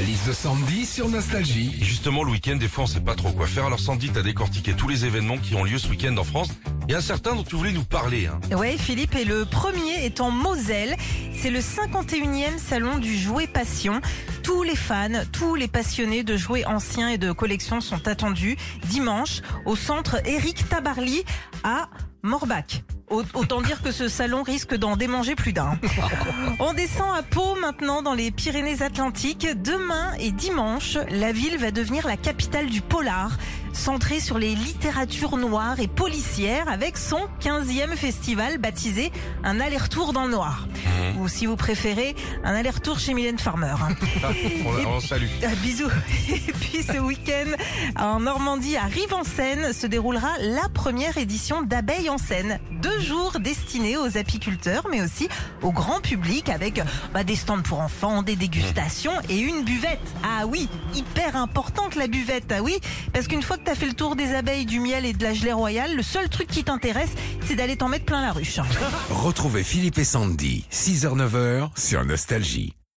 La liste de Sandy sur Nostalgie. Justement, le week-end, des fois, on sait pas trop quoi faire. Alors, Sandy, t'as décortiqué tous les événements qui ont lieu ce week-end en France. Il y a certains dont tu voulais nous parler. Hein. Ouais, Philippe, et le premier est en Moselle. C'est le 51e salon du jouet passion. Tous les fans, tous les passionnés de jouets anciens et de collections sont attendus dimanche au centre Éric Tabarly à Morbach. Au- Autant dire que ce salon risque d'en démanger plus d'un. On descend à Pau maintenant dans les Pyrénées-Atlantiques. Demain et dimanche, la ville va devenir la capitale du polar, centrée sur les littératures noires et policières avec son 15e festival baptisé Un aller-retour dans le noir. Ou si vous préférez, un aller-retour chez Mylène Farmer. On, on salue. Bisous. Et puis ce week-end, en Normandie, à Rive-en-Seine, se déroulera la première édition d'Abeilles en Seine. Deux jours destinés aux apiculteurs, mais aussi au grand public, avec bah, des stands pour enfants, des dégustations et une buvette. Ah oui, hyper importante la buvette, ah oui, parce qu'une fois que tu as fait le tour des abeilles, du miel et de la gelée royale, le seul truc qui t'intéresse, c'est d'aller t'en mettre plein la ruche. Retrouvez Philippe et Sandy, 6h-9h sur Nostalgie.